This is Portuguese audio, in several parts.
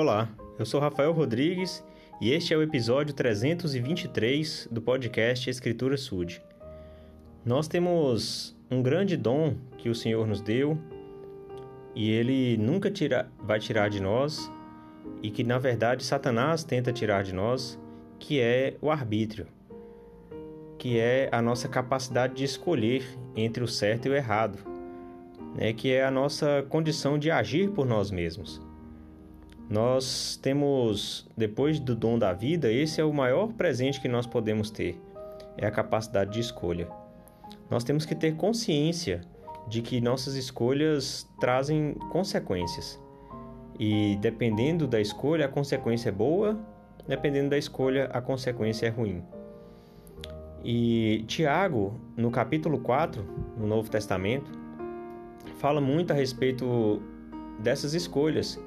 Olá, eu sou Rafael Rodrigues e este é o episódio 323 do podcast Escritura Sud. Nós temos um grande dom que o Senhor nos deu e ele nunca tira, vai tirar de nós e que na verdade Satanás tenta tirar de nós, que é o arbítrio, que é a nossa capacidade de escolher entre o certo e o errado, né, que é a nossa condição de agir por nós mesmos. Nós temos, depois do dom da vida, esse é o maior presente que nós podemos ter, é a capacidade de escolha. Nós temos que ter consciência de que nossas escolhas trazem consequências. E dependendo da escolha, a consequência é boa, dependendo da escolha, a consequência é ruim. E Tiago, no capítulo 4, no Novo Testamento, fala muito a respeito dessas escolhas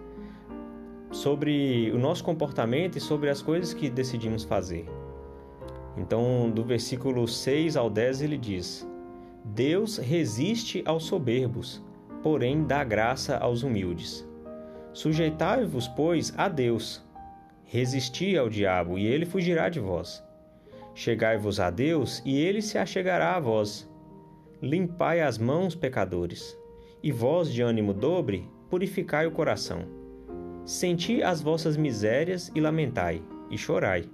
sobre o nosso comportamento e sobre as coisas que decidimos fazer. Então, do versículo 6 ao 10, ele diz: Deus resiste aos soberbos, porém dá graça aos humildes. Sujeitai-vos, pois, a Deus. Resisti ao diabo, e ele fugirá de vós. Chegai-vos a Deus, e ele se achegará a vós. Limpai as mãos, pecadores, e vós, de ânimo dobre, purificai o coração. Senti as vossas misérias e lamentai, e chorai.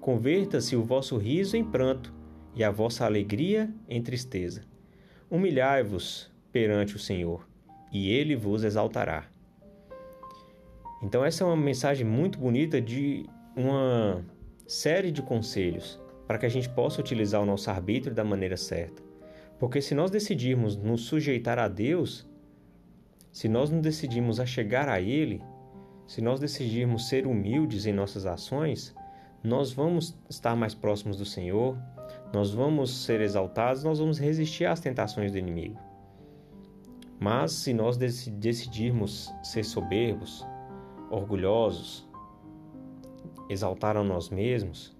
Converta-se o vosso riso em pranto, e a vossa alegria em tristeza. Humilhai-vos perante o Senhor, e ele vos exaltará. Então, essa é uma mensagem muito bonita de uma série de conselhos para que a gente possa utilizar o nosso arbítrio da maneira certa. Porque se nós decidirmos nos sujeitar a Deus, se nós nos decidirmos a chegar a Ele, se nós decidirmos ser humildes em nossas ações, nós vamos estar mais próximos do Senhor, nós vamos ser exaltados, nós vamos resistir às tentações do inimigo. Mas se nós decidirmos ser soberbos, orgulhosos, exaltar a nós mesmos,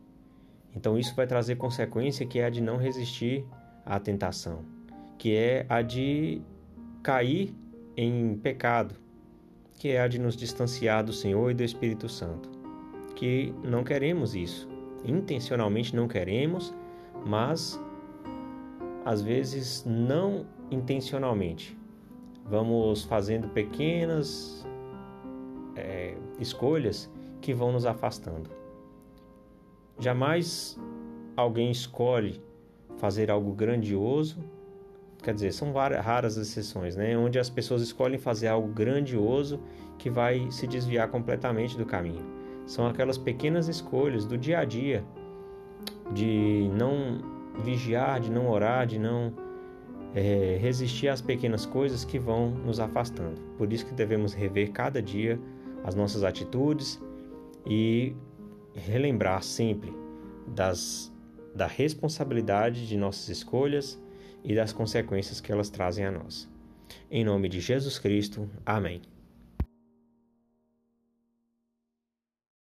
então isso vai trazer consequência que é a de não resistir à tentação, que é a de cair em pecado, que é a de nos distanciar do Senhor e do Espírito Santo. Que não queremos isso. Intencionalmente não queremos, mas às vezes não intencionalmente. Vamos fazendo pequenas é, escolhas que vão nos afastando. Jamais alguém escolhe fazer algo grandioso Quer dizer, são raras exceções, né? Onde as pessoas escolhem fazer algo grandioso que vai se desviar completamente do caminho. São aquelas pequenas escolhas do dia a dia, de não vigiar, de não orar, de não é, resistir às pequenas coisas que vão nos afastando. Por isso que devemos rever cada dia as nossas atitudes e relembrar sempre das, da responsabilidade de nossas escolhas e das consequências que elas trazem a nós. Em nome de Jesus Cristo. Amém.